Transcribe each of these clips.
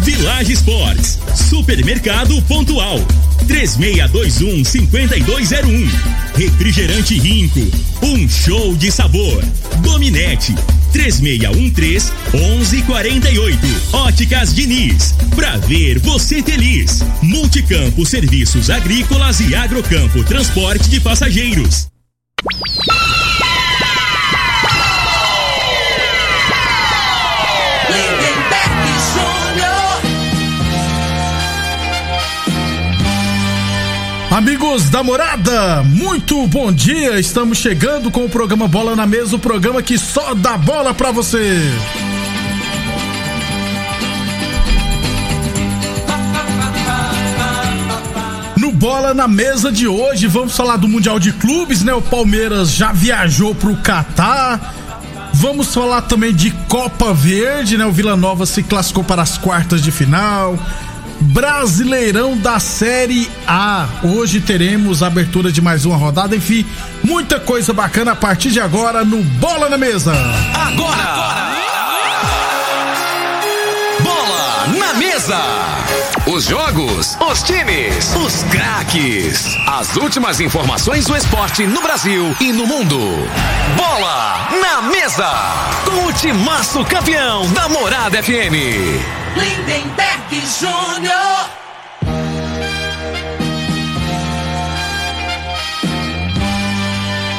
Village Sports, Supermercado Pontual, 3621 5201. Refrigerante Rinco, um show de sabor. Dominete, 3613 1148. Óticas Diniz, pra ver você feliz. Multicampo Serviços Agrícolas e Agrocampo Transporte de Passageiros. Amigos da morada, muito bom dia. Estamos chegando com o programa Bola na Mesa o programa que só dá bola pra você. No Bola na Mesa de hoje, vamos falar do Mundial de Clubes, né? O Palmeiras já viajou pro Catar. Vamos falar também de Copa Verde, né? O Vila Nova se classificou para as quartas de final. Brasileirão da Série A. Hoje teremos a abertura de mais uma rodada, enfim, muita coisa bacana a partir de agora no Bola na Mesa. Agora! agora. Bola na Mesa! Os jogos, os times, os craques. As últimas informações do esporte no Brasil e no mundo. Bola na Mesa! Com o timaço campeão da Morada FM. Lindenberg Júnior.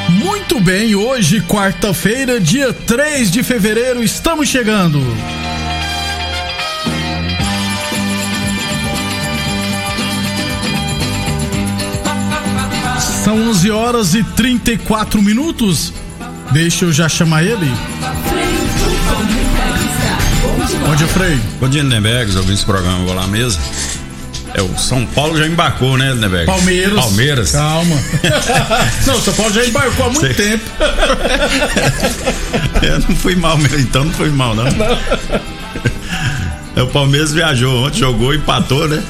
Muito bem, hoje, quarta-feira, dia 3 de fevereiro, estamos chegando. São 11 horas e 34 minutos. Deixa eu já chamar ele. Bom dia, Frei. Bom dia, Lindenberg, ouvindo esse programa, vou lá mesmo. É, o São Paulo já embarcou, né, Lindenberg? Palmeiras. Palmeiras. Calma. não, São Paulo já embarcou há muito tempo. Eu não fui mal mesmo, então não fui mal, não. não. É, o Palmeiras viajou ontem, jogou, empatou, né?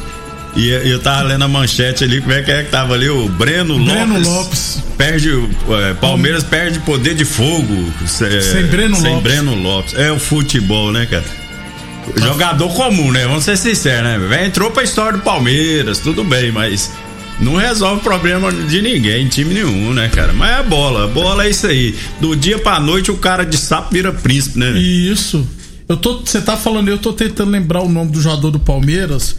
E eu tava lendo a manchete ali, como é que é que tava ali? O Breno, Breno Lopes. Lopes. Perde. É, Palmeiras hum. perde poder de fogo. É, sem Breno sem Lopes. Breno Lopes. É o futebol, né, cara? Jogador comum, né? Vamos ser sinceros, né? Entrou pra história do Palmeiras, tudo bem, mas não resolve problema de ninguém, time nenhum, né, cara? Mas é bola, bola é isso aí. Do dia pra noite o cara de sapo vira príncipe, né? Isso. Eu tô, você tá falando, eu tô tentando lembrar o nome do jogador do Palmeiras.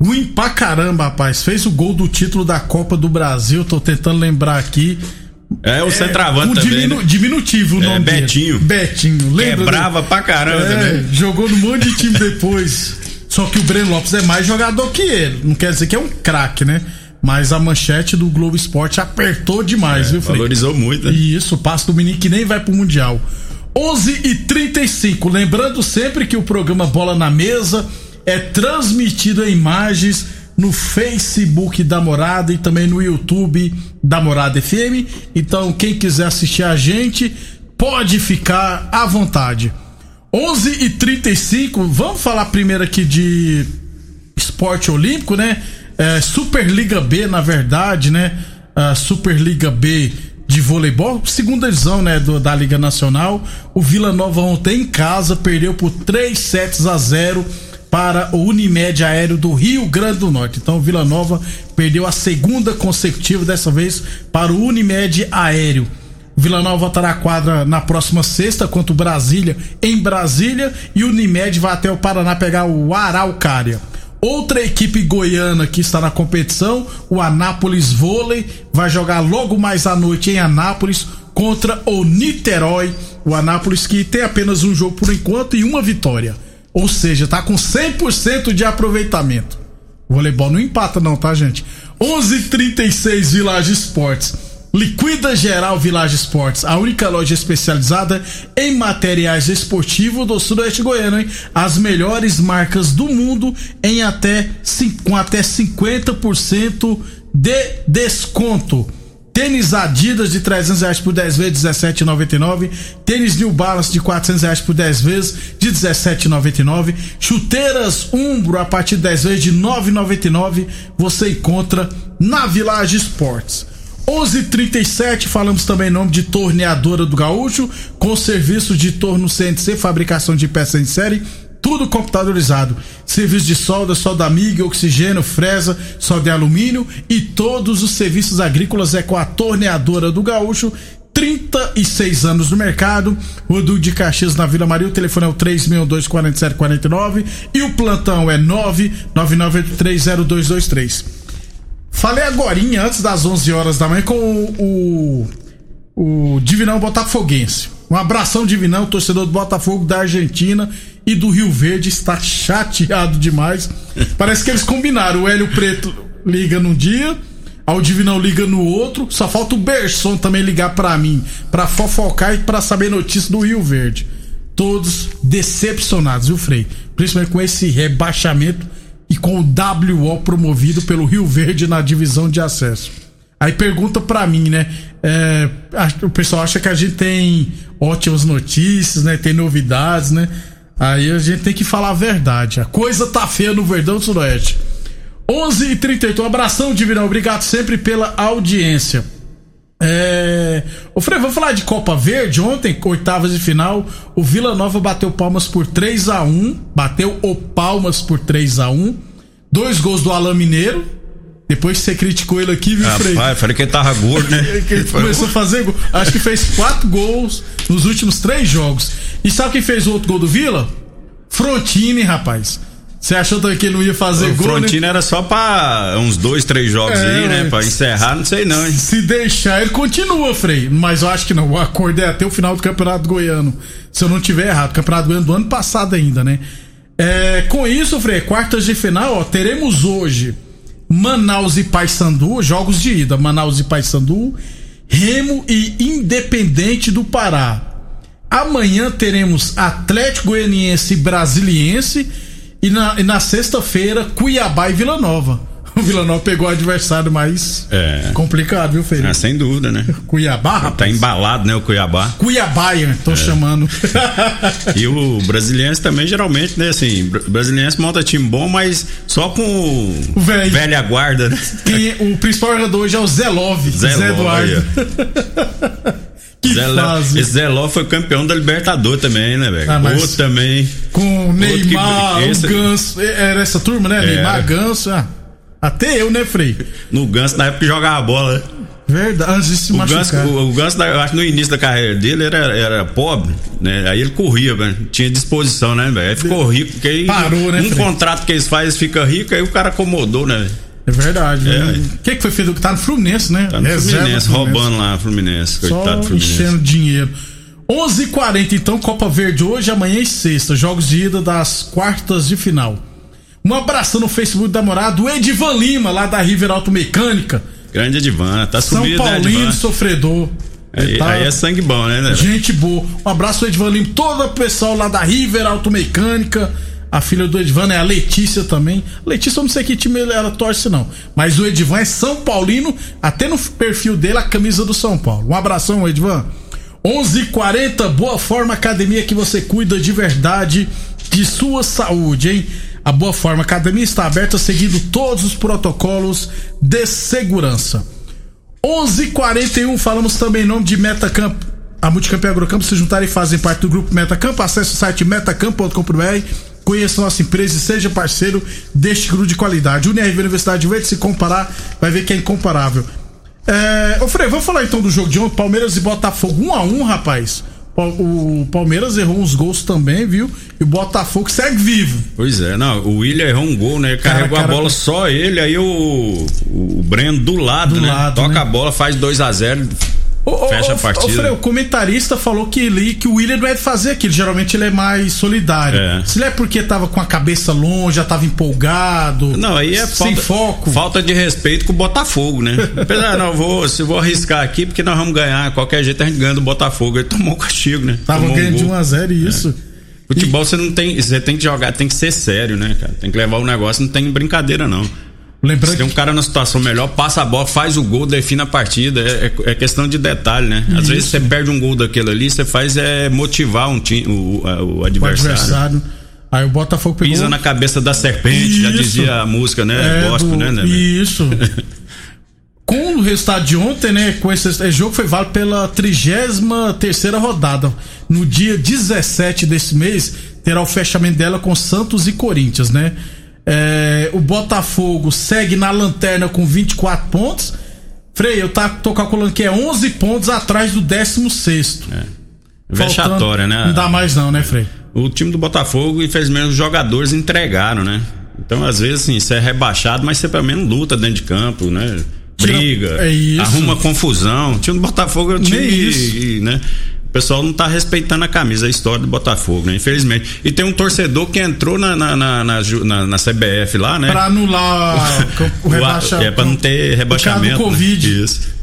Ruim pra caramba, rapaz. Fez o gol do título da Copa do Brasil, tô tentando lembrar aqui. É, o centroavante é, também. Diminu, né? Diminutivo o nome é, Betinho. Dele. Betinho, lembra? Quebrava pra caramba é, também. Jogou no monte de time depois. Só que o Breno Lopes é mais jogador que ele. Não quer dizer que é um craque, né? Mas a manchete do Globo Esporte apertou demais, é, viu, Frei? Valorizou muito, né? Isso, o passo do menino que nem vai pro Mundial. 11 e 35 Lembrando sempre que o programa Bola na Mesa é transmitido em imagens no Facebook da Morada e também no YouTube da Morada FM. Então, quem quiser assistir a gente, pode ficar à vontade. 11 e 35 vamos falar primeiro aqui de esporte olímpico, né? É, Superliga B, na verdade, né? A Superliga B de voleibol, segunda divisão, né, do, da Liga Nacional. O Vila Nova ontem em casa perdeu por 3 sets a 0 para o Unimed Aéreo do Rio Grande do Norte. Então, Vila Nova perdeu a segunda consecutiva, dessa vez para o Unimed Aéreo. Vila Nova voltará à quadra na próxima sexta contra Brasília, em Brasília, e o Unimed vai até o Paraná pegar o Araucária. Outra equipe goiana que está na competição, o Anápolis Vôlei, vai jogar logo mais à noite em Anápolis contra o Niterói. O Anápolis que tem apenas um jogo por enquanto e uma vitória. Ou seja, tá com 100% de aproveitamento. O voleibol não empata não, tá, gente? 11:36 Village Esportes. Liquida Geral Village Esportes, a única loja especializada em materiais esportivos do Sudoeste Goiano, hein? As melhores marcas do mundo em até com até 50% de desconto. Tênis Adidas de 300 reais por 10 vezes, 17,99. Tênis New Balance de 400 reais por 10 vezes, de 17,99. Chuteiras Umbro a partir de 10 vezes, de 9,99. Você encontra na Village Esportes. 11:37 falamos também em nome de Torneadora do Gaúcho, com serviço de torno CNC, fabricação de peças em série, tudo computadorizado. Serviço de solda, solda MIG, oxigênio, fresa, solda de alumínio e todos os serviços agrícolas é com a Torneadora do Gaúcho. 36 anos no mercado, Rodu de Caxias na Vila Maria, o telefone é o 3624749 e o plantão é 999830223. Falei agora, antes das 11 horas da manhã, com o, o, o Divinão Botafoguense. Um abração, Divinão, torcedor do Botafogo da Argentina e do Rio Verde, está chateado demais. Parece que eles combinaram. O Hélio Preto liga num dia, o Divinão liga no outro. Só falta o Berson também ligar para mim, para fofocar e para saber notícias do Rio Verde. Todos decepcionados, viu, Frei? Principalmente com esse rebaixamento e com o WO promovido pelo Rio Verde na divisão de acesso. Aí pergunta para mim, né? É, o pessoal acha que a gente tem ótimas notícias, né? Tem novidades, né? Aí a gente tem que falar a verdade. A coisa tá feia no Verdão do Sudoeste. 11 e 38 um abração, Divinão. Obrigado sempre pela audiência. É... Ô Frei, vamos falar de Copa Verde. Ontem, oitavas de final, o Vila Nova bateu palmas por 3 a 1 Bateu o palmas por 3 a 1 Dois gols do Alain Mineiro. Depois que você criticou ele aqui, viu, Rapaz, Frei? Rapaz, falei que ele tava gordo, né? ele começou a fazer gol. Acho que fez quatro gols nos últimos três jogos. E sabe quem fez o outro gol do Vila? Frontini, rapaz. Você achou também que ele não ia fazer o gol? O Frontino né? era só pra uns dois, três jogos é, aí, né? Pra encerrar, não sei não, hein? Se deixar, ele continua, Frei. Mas eu acho que não. O acordo é até o final do Campeonato Goiano. Se eu não tiver errado. Campeonato Goiano do ano passado ainda, né? É, com isso, Frei, quartas de final, ó, teremos hoje Manaus e Paysandu, jogos de ida. Manaus e Paysandu, Remo e Independente do Pará. Amanhã teremos Atlético Goianiense e Brasiliense e na, na sexta-feira, Cuiabá e Vila Nova. O Vila Nova pegou o adversário mais é. complicado, viu, Feio? Ah, sem dúvida, né? Cuiabá, tá rapaz. Tá embalado, né, o Cuiabá. Cuiabá, tô é. chamando. e o brasiliense também, geralmente, né, assim, brasiliense monta time bom, mas só com o velho. velha guarda, né? Quem, o principal jogador hoje é o Zé Love, Zé, Zé Eduardo. Que Zé fase. Esse Zé Ló foi campeão da Libertadores também, né, velho? Ah, Outro também. Com Neymar, que, esse... o Ganso. Era essa turma, né? Era. Neymar, Ganso. Ah, até eu, né, Frei? No Ganso, na época que jogava bola, né? Verdade, antes de se o Ganso, o, o Ganso, eu acho que no início da carreira dele era, era pobre, né? Aí ele corria, velho. Tinha disposição, né, velho? Aí ficou rico, porque aí. Parou, né? Um Frei? contrato que eles fazem fica rico, aí o cara acomodou, né? É verdade. O é. que, que foi feito? Tá no Fluminense, né? Tá no Fluminense, Fluminense, roubando lá Fluminense. Coitado Só Fluminense. enchendo dinheiro. 11:40 h 40 então, Copa Verde hoje, amanhã e sexta. Jogos de ida das quartas de final. Um abraço no Facebook da morada, o Edivan Lima, lá da River Auto Mecânica. Grande Edivan, tá São sumido, Paulino né, Edivan? sofredor. Aí, tá... aí, é sangue bom, né, né? Gente boa. Um abraço ao Edivan Lima, todo o pessoal lá da River Auto Mecânica. A filha do Edvan é a Letícia também. Letícia, eu não sei que time ela torce, não. Mas o Edvan é São Paulino, até no perfil dele a camisa do São Paulo. Um abração, Edvan. 11:40 Boa Forma Academia que você cuida de verdade de sua saúde, hein? A Boa Forma Academia está aberta seguindo todos os protocolos de segurança. 11:41 falamos também em nome de Metacamp. A Multicamp e Agrocampo se juntarem e fazem parte do grupo Metacamp. Acesse o site metacamp.com.br Conheça nossa empresa e seja parceiro deste grupo de qualidade. UniRV Universidade de se comparar, vai ver que é incomparável. É, ô Frei, vamos falar então do jogo de ontem, Palmeiras e Botafogo 1 a 1 rapaz. O Palmeiras errou uns gols também, viu? E o Botafogo segue vivo. Pois é, não, o William errou um gol, né? Carregou cara, cara, a bola só ele, aí o, o Breno do lado, do né? Lado, Toca né? a bola, faz 2 a 0 Fecha a partida. o comentarista falou que, ele, que o William não é de fazer aquilo. Geralmente ele é mais solidário. É. Se ele é porque tava com a cabeça longe, já tava empolgado. Não, aí é sem falta, foco. Falta de respeito com o Botafogo, né? Apesar, não, vou, se vou arriscar aqui, porque nós vamos ganhar. Qualquer jeito a gente ganha do Botafogo. Ele tomou o castigo, né? Tava tomou ganhando um de 1 a 0 isso. É. Futebol e... você não tem. Você tem que jogar, tem que ser sério, né, cara? Tem que levar o negócio, não tem brincadeira, não. Lembrando Se tem um cara na situação melhor, passa a bola, faz o gol, define a partida. É, é, é questão de detalhe, né? Às Isso. vezes você perde um gol daquele ali, você faz é motivar um time, o, o, adversário. O adversário. Aí o Botafogo pegou... Pisa na cabeça da serpente, Isso. já dizia a música, né? É, Gosto, do... né, né? Isso. Com resultado de ontem, né? Com esse, esse jogo foi válido pela 33 terceira rodada. No dia 17 desse mês, terá o fechamento dela com Santos e Corinthians, né? É, o Botafogo segue na lanterna com 24 pontos. Frei, eu tá, tô calculando que é 11 pontos atrás do 16. É. Vexatória, né? Não dá mais, não, né, Frei? O time do Botafogo, infelizmente, os jogadores entregaram, né? Então, às vezes, assim, você é rebaixado, mas você pelo menos luta dentro de campo, né? Briga, é arruma confusão. O time do Botafogo é um time, né? O pessoal não tá respeitando a camisa, a história do Botafogo, né? Infelizmente. E tem um torcedor que entrou na, na, na, na, na CBF lá, né? Pra anular o, o rebaixamento. É, pra não ter rebaixamento. Causa do Covid. Né? Isso.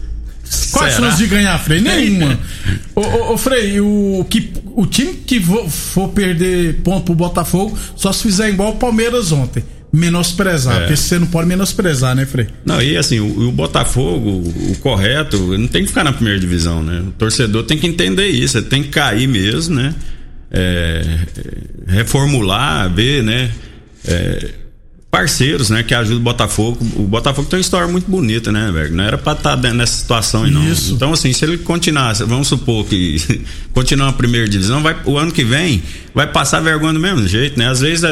Quais chances de ganhar, Frei? Nenhuma. ô, ô, ô, Frei, o, que, o time que for perder ponto pro Botafogo só se fizer igual o Palmeiras ontem. Menosprezar, é. porque você não pode menosprezar, né, Frei? Não, e assim, o, o, Botafogo, o correto, não tem que ficar na primeira divisão, né? O torcedor tem que entender isso, tem que cair mesmo, né? É, reformular, ver, né? É, parceiros, né, que ajudam o Botafogo. O Botafogo tem uma história muito bonita, né, velho? Não era pra estar tá nessa situação aí, não. Isso. Então, assim, se ele continuar, vamos supor que continuar na primeira divisão, vai, o ano que vem vai passar vergonha do mesmo jeito, né? Às vezes.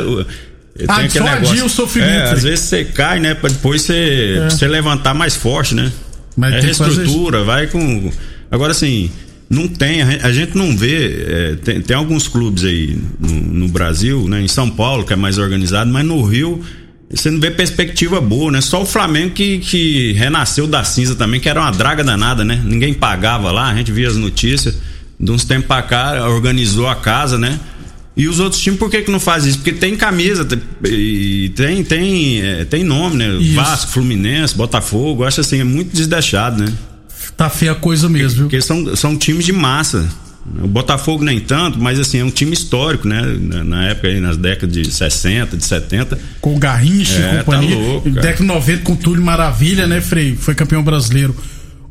É, ah, aquele negócio, o sofrimento. É, às vezes você cai, né? Pra depois você, é. você levantar mais forte, né? Mas é reestrutura, vai com. Agora, assim não tem, a gente não vê, é, tem, tem, alguns clubes aí no, no, Brasil, né, em São Paulo, que é mais organizado, mas no Rio você não vê perspectiva boa, né? Só o Flamengo que, que renasceu da cinza também, que era uma draga danada, né? Ninguém pagava lá, a gente via as notícias. De uns tempos pra cá, organizou a casa, né? E os outros times, por que, que não faz isso? Porque tem camisa, tem, tem, tem, é, tem nome, né? Isso. Vasco, Fluminense, Botafogo, acho assim, é muito desdeixado, né? Tá feia a coisa mesmo, viu? Porque são, são times de massa. O Botafogo nem tanto, mas assim, é um time histórico, né? Na época aí, nas décadas de 60, de 70. Com o Garrincha é, e companhia. Tá louco, década de 90 com o Túlio Maravilha, né, Frei? Foi campeão brasileiro.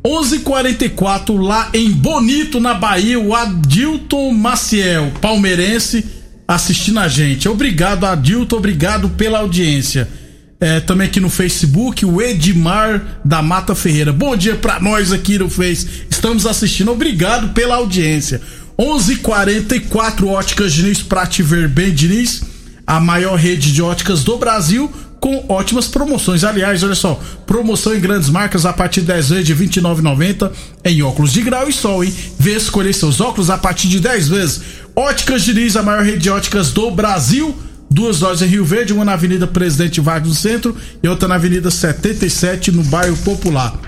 11:44 lá em Bonito, na Bahia, o Adilton Maciel, palmeirense, assistindo a gente. Obrigado, Adilton, obrigado pela audiência. É, também aqui no Facebook, o Edmar da Mata Ferreira. Bom dia para nós aqui no Face. Estamos assistindo. Obrigado pela audiência. 11:44 Óticas Diniz para te ver bem, Diniz. A maior rede de óticas do Brasil com ótimas promoções. Aliás, olha só, promoção em grandes marcas a partir de 10 vezes de R$ 29,90 em óculos de grau e sol, hein? Vê escolher seus óculos a partir de 10 vezes. Óticas Diniz, a maior rede de óticas do Brasil duas lojas em Rio Verde, uma na Avenida Presidente Vargas no centro e outra na Avenida 77 no bairro Popular.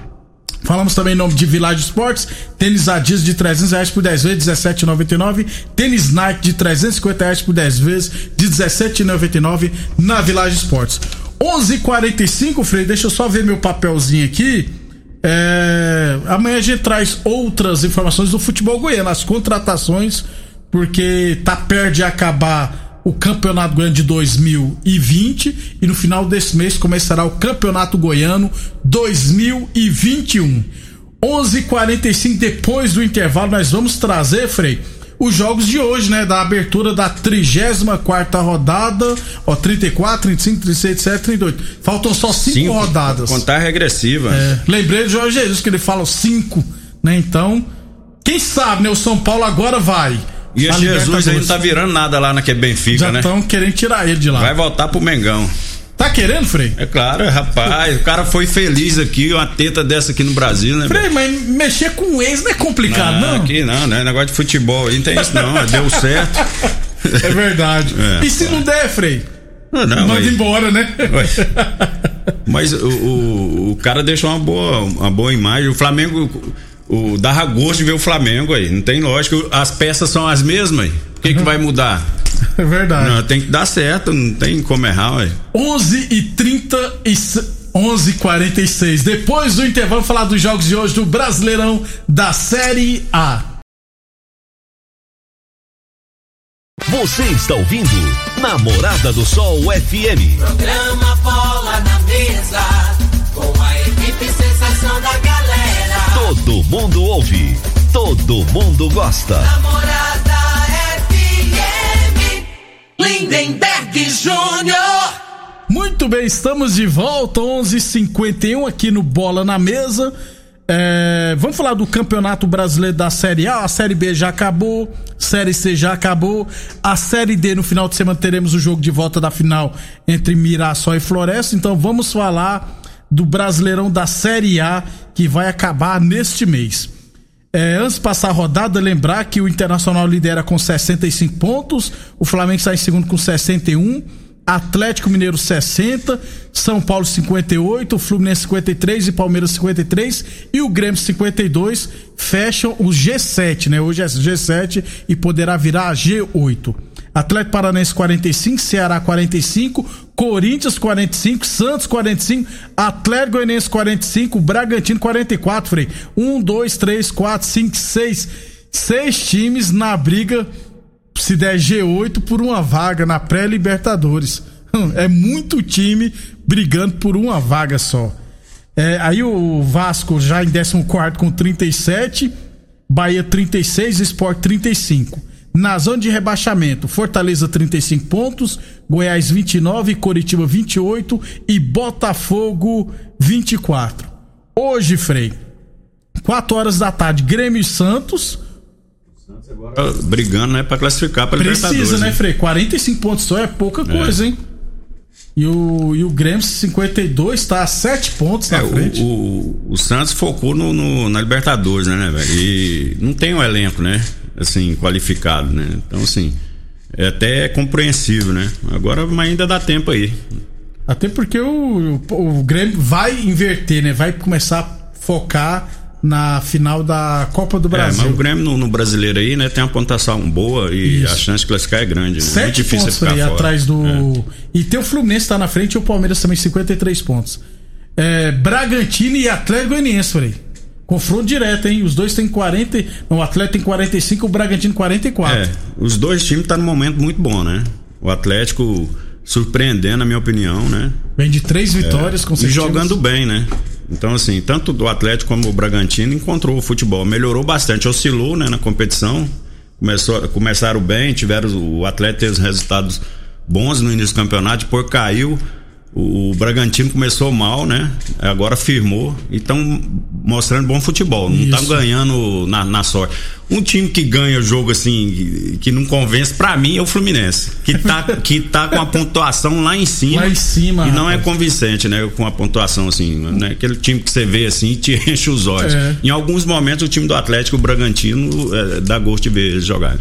Falamos também em nome de Village Esportes, tênis Adidas de 300 reais por 10 vezes, 17,99. Tênis Nike de 350 reais por 10 vezes, de 17,99 na Village Esportes. 11:45, Frei, deixa eu só ver meu papelzinho aqui. É, amanhã a gente traz outras informações do futebol goiano, as contratações, porque tá perto de acabar o Campeonato Goiano de 2020 e no final desse mês começará o Campeonato Goiano 2021. 11:45 depois do intervalo nós vamos trazer, Frei, os jogos de hoje, né, da abertura da 34 rodada, ó, 34, 35, 36, 37, 38. Faltam só 5 rodadas. Contar regressiva. É, lembrei do Jorge Jesus que ele fala 5, né? Então, quem sabe, né, o São Paulo agora vai e esse Jesus aí não tá virando nada lá naquele Benfica, Já né? Já estão querendo tirar ele de lá. Vai voltar pro Mengão. Tá querendo, Frei? É claro, rapaz. o cara foi feliz aqui, uma teta dessa aqui no Brasil, né? Frei, mas mexer com ex não é complicado, não? Não, aqui não, né? Negócio de futebol aí não tem isso, não. Deu certo. É verdade. É, e se não der, Frei? Não, não, Manda mas... embora, né? Mas o, o, o, cara deixou uma boa, uma boa imagem. O Flamengo o dá gosto de ver o Flamengo aí. Não tem lógica. As peças são as mesmas. O que, uhum. que vai mudar? É verdade. Não, tem que dar certo, não tem como errar, ué. 11 e 30 e 11 46 Depois do intervalo, falar dos jogos de hoje do Brasileirão da Série A. Você está ouvindo Namorada do Sol FM. Programa Bola na Mesa, com a equipe sensação da galera. Todo mundo ouve, todo mundo gosta. Namorada Lindenberg Júnior. Muito bem, estamos de volta, 11:51 aqui no Bola na Mesa. É, vamos falar do Campeonato Brasileiro da Série A. A Série B já acabou, Série C já acabou. A Série D no final de semana teremos o jogo de volta da final entre Mirassol e Floresta. Então vamos falar do Brasileirão da Série A que vai acabar neste mês. É, antes de passar a rodada, lembrar que o Internacional lidera com 65 pontos, o Flamengo está em segundo com 61 Atlético Mineiro 60, São Paulo 58, Fluminense 53 e Palmeiras 53 e o Grêmio 52 fecham o G7, né? Hoje é G7 e poderá virar G8. Atlético Paranense 45, Ceará 45, Corinthians 45, Santos 45, Atlético Goianiense 45, Bragantino 44, Frei. 1, 2, 3, 4, 5, 6. Seis times na briga se der G8 por uma vaga na pré-Libertadores. É muito time brigando por uma vaga só. É, aí o Vasco já em 14 com 37, Bahia 36, Sport 35. Na zona de rebaixamento, Fortaleza 35 pontos, Goiás 29, Coritiba 28 e Botafogo 24. Hoje, Frei, 4 horas da tarde, Grêmio e Santos. Agora, brigando, né, pra classificar pra Precisa, né, Frei? 45 pontos só é pouca coisa, hein? E o, e o Grêmio 52 tá a 7 pontos na É, frente. o, o, o Santos focou no, no- na Libertadores, né, né, velho? E não tem um elenco, né? Assim, qualificado, né? Então, assim, é até compreensível, né? Agora mas ainda dá tempo aí. Até porque o, o, o Grêmio vai inverter, né? Vai começar a focar na final da Copa do É, mas Brasil. o Grêmio no, no brasileiro aí, né, tem uma pontuação boa e Isso. a chance de classificar é grande. Né? Muito Sete difícil pontos ficar aí fora. atrás do. É. E tem o Fluminense tá na frente e o Palmeiras também 53 pontos. É, Bragantino e Atlético Goianiense, falei. Confronto direto, hein? Os dois têm 40. Não, o Atlético tem 45 o Bragantino 44. É, os dois times estão num momento muito bom, né? O Atlético surpreendendo, na minha opinião, né? Vem de três vitórias E consecutivas. jogando bem, né? Então, assim, tanto do Atlético como o Bragantino encontrou o futebol. Melhorou bastante, oscilou né, na competição. Começou, começaram bem, tiveram. O Atlético teve os resultados bons no início do campeonato, depois caiu. O, Bragantino começou mal, né? Agora firmou e estão mostrando bom futebol. Não estão ganhando na, na sorte. Um time que ganha jogo assim, que- não convence, pra mim, é o Fluminense. Que tá, que tá com a pontuação lá em cima. Lá em cima, E não é convincente, né? Com a pontuação assim, né? Aquele time que você vê assim e te enche os olhos. É. Em alguns momentos o time do Atlético, o Bragantino, é, dá gosto de ver eles jogarem.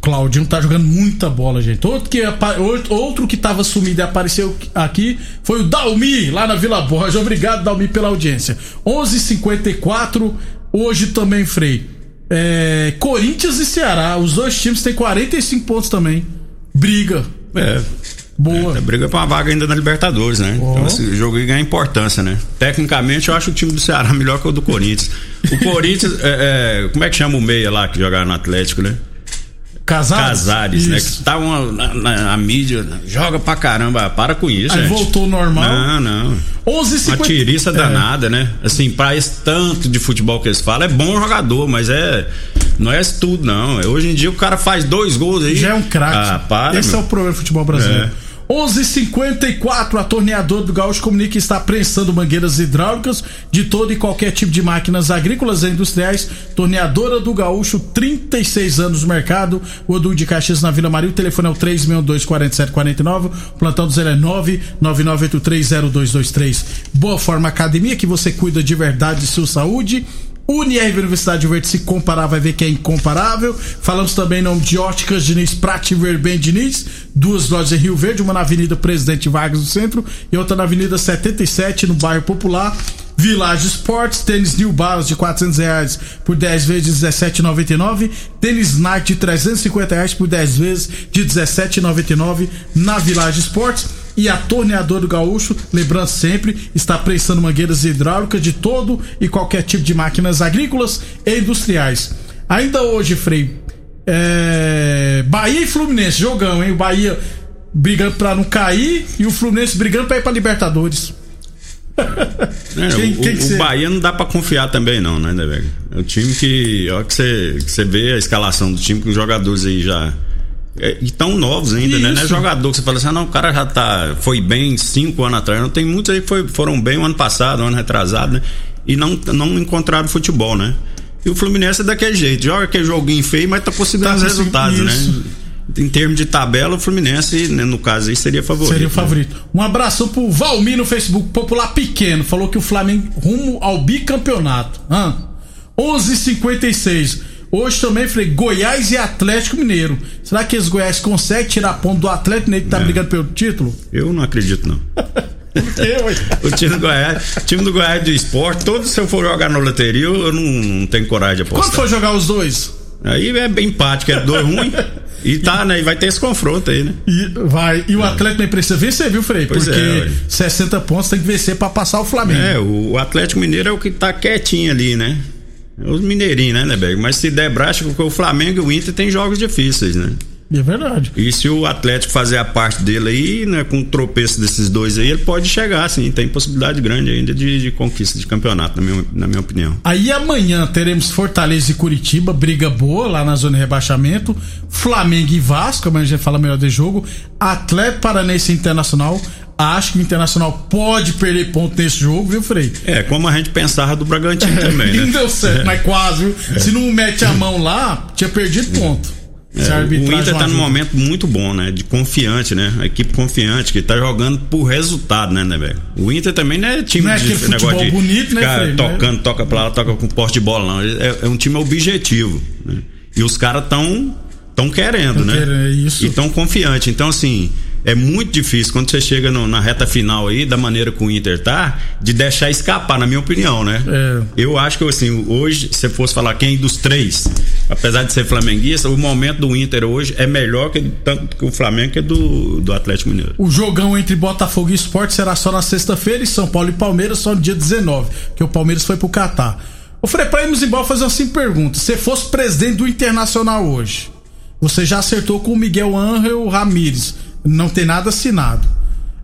Claudinho tá jogando muita bola, gente. Outro que, outro- outro que tava sumido e apareceu aqui foi o Dalmi, lá na Vila Borja. Obrigado, Dalmi, pela audiência. 11:54 hoje também, Frei. É, Corinthians e Ceará, os dois times têm 45 pontos também. Briga. É. Boa. É, briga pra uma vaga ainda na Libertadores, né? Ó. Então esse jogo aí ganha importância, né? Tecnicamente eu acho o time do Ceará melhor que o do Corinthians. O Corinthians, é, é, como é que chama o meia lá que jogava no Atlético, né? Casares? Casares, né? Isso. Que tá uma, na, na- a mídia, joga pra caramba, para com isso, Aí gente. voltou normal. Não, não. 11:50 Uma tiriça É. danada, né? Assim, pra esse tanto de futebol que eles falam, é bom jogador, mas é. Não é isso tudo, não. Hoje em dia o cara faz dois gols aí. Já é um craque. Ah, para. Esse meu. é o problema do futebol brasileiro. É. 11:54 a torneadora do Gaúcho comunica que está prensando mangueiras hidráulicas de todo e qualquer tipo de máquinas agrícolas e industriais. Torneadora do Gaúcho, 36 anos no mercado. O Odu de Caxias na Vila Maria. O telefone é o 362-4749. O plantão do zero é 999830223. Boa Forma Academia, que você cuida de verdade de sua saúde. UniRV Universidade Verde, se comparar, vai ver que é incomparável. Falamos também em nome de Óticas Diniz, Prate Verben Diniz, duas lojas em Rio Verde, uma na Avenida Presidente Vargas no centro e outra na Avenida 77, no bairro Popular. Village Sports, tênis New Balance de 400 reais por 10 vezes de 17,99. Tênis Nike de 350 reais por 10 vezes de 17,99 na Village Sports. E a Torneadora do Gaúcho, lembrando sempre, está prensando mangueiras hidráulicas de todo e qualquer tipo de máquinas agrícolas e industriais. Ainda hoje, Frei, é... Bahia e Fluminense, jogão, hein? O Bahia brigando pra não cair e o Fluminense brigando pra ir pra Libertadores. É, Quem- o, quem que o Bahia não dá pra confiar também, não, né, Devega? É o time que. Olha que você, que você vê a escalação do time com os jogadores aí já. É, e tão novos ainda, né? Não é Isso. jogador que você fala assim, ah, não, o cara já tá. Foi bem cinco anos atrás. Não tem muitos aí que foi- foram bem o ano passado, o ano retrasado, né? e não, não encontraram futebol, né? E o Fluminense é daquele jeito, joga aquele joguinho feio, mas tá conseguindo Tá os resultados, isso. né? Em termos de tabela, o Fluminense, né, no caso aí, seria favorito. Seria o né? favorito. Um abraço pro Valmir no Facebook, popular pequeno. Falou que o Flamengo rumo ao bicampeonato. Ah, 11:56. Hoje também falei Goiás e Atlético Mineiro. Será que os Goiás conseguem tirar ponto do Atlético Mineiro que tá É. brigando pelo título? Eu não acredito, não. O time do Goiás, time do Goiás do esporte, todo se eu for jogar na loteria, eu não, não tenho coragem de Quando apostar. for jogar os dois? Aí é bem empate, que é dois ruim. E tá, né? E vai ter esse confronto aí, né? E vai. E o Atlético Mineiro precisa vencer, viu, Frei? Pois Porque é, ué. 60 pontos tem que vencer pra passar o Flamengo. É, o Atlético Mineiro é o que tá quietinho ali, né? É os mineirinhos, né, Neberg? Mas se der braço, porque o Flamengo e o Inter tem jogos difíceis, né? É verdade. E se o Atlético fazer a parte dele aí, né, com o tropeço desses dois aí, ele pode chegar, sim. Tem possibilidade grande ainda de, de conquista de campeonato, na minha, na minha opinião. Aí amanhã teremos Fortaleza e Curitiba, briga boa lá na zona de rebaixamento. Flamengo e Vasco, amanhã a gente fala melhor de jogo. Atlético Paranense Internacional. Acho que o Internacional pode perder ponto nesse jogo, viu, Frei? É, como a gente pensava do Bragantino também, Não né? deu certo, mas quase, viu? Se não mete a mão lá, tinha perdido ponto. É, o Inter tá num momento muito bom, né? De confiante, né? A equipe confiante, que tá jogando por resultado, né, né, velho? O Inter também não é time Não é de futebol bonito, né, ficar Frei? tocando, toca pra lá, toca com poste de bola, não. É, é um time objetivo, né? E os caras tão, tão querendo, Tão né? querendo, é isso. E tão confiante. Então, assim, é muito difícil quando você chega no- na reta final aí, da maneira que o Inter tá, de deixar escapar, na minha opinião, né? É. Eu acho que, assim, hoje, se você fosse falar quem dos três, apesar de ser flamenguista, o momento do Inter hoje é melhor que tanto que o Flamengo que do, do Atlético Mineiro. O jogão entre Botafogo e Sport será só na sexta-feira e São Paulo e Palmeiras só no dia 19, que o Palmeiras foi pro Catar. Ô Frei, pra irmos embora fazer simples pergunta. Se fosse presidente do Internacional hoje, você já acertou com o Miguel Ángel Ramírez. Não tem nada assinado.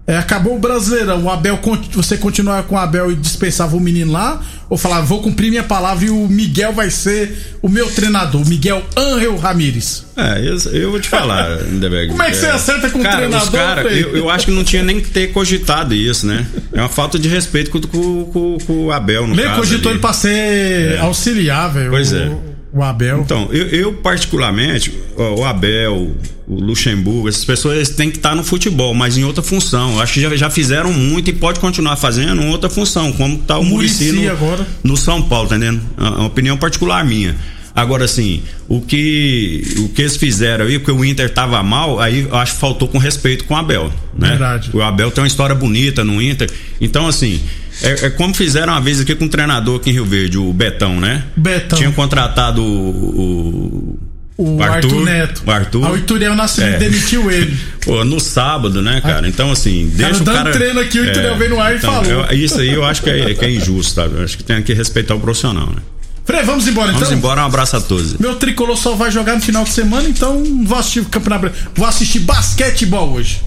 É, acabou o Brasileirão. O Abel, você continuar com o Abel e dispensava o menino lá? Ou falava, vou cumprir minha palavra e o Miguel vai ser o meu treinador, o Miguel Ángel Ramírez? É, eu, eu vou te falar, Lindeberg. Como é que você acerta com o cara, treinador, Os cara, eu, eu acho que não tinha nem que ter cogitado isso, né? É uma falta de respeito com, com, com- com o Abel, no Nem caso. cogitou ali. ele pra ser auxiliar, velho. Pois o, é. O Abel. Então, eu, eu particularmente, ó, o Abel, o Luxemburgo, essas pessoas têm que estar no futebol, mas em outra função. Eu acho que já, já fizeram muito e pode continuar fazendo em outra função, como tá o O Muricy no, agora. no São Paulo, tá entendendo? É uma opinião particular minha. Agora, assim, o que, o que eles fizeram aí, porque o Inter tava mal, aí eu acho que faltou com respeito com o Abel, né? Verdade. O Abel tem uma história bonita no Inter. Então, assim, é, é como fizeram uma vez aqui com um treinador aqui em Rio Verde, o Betão, né? Betão. Tinha contratado o. O Arthur, Neto. O Arthur. Aí O Ituriel Nascimento É. demitiu ele. Pô, no sábado, né, cara? Então, assim, deixa o dando cara. treino aqui, o Ituriel veio no ar e então, falou. eu- isso aí eu acho que é, que é injusto, tá? Eu acho que tem que respeitar o profissional, né? Frei, vamos embora Vamos então? embora, um abraço a todos. Meu tricolor só vai jogar no final de semana, então vou assistir o Campeonato. Vou assistir basquetebol hoje.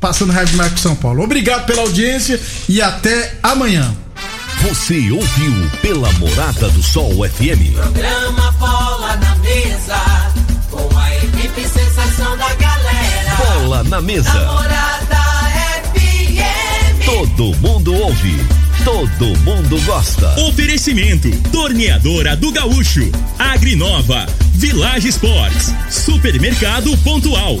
Passando do Marco São Paulo. Obrigado pela audiência e até amanhã. Você ouviu pela Morada do Sol FM. Programa Bola na Mesa, com a equipe sensação da galera. Bola na mesa. Namorada FM. Todo mundo ouve. Todo mundo gosta. Oferecimento: Torneadora do Gaúcho, Agrinova, Village Sports, Supermercado Pontual,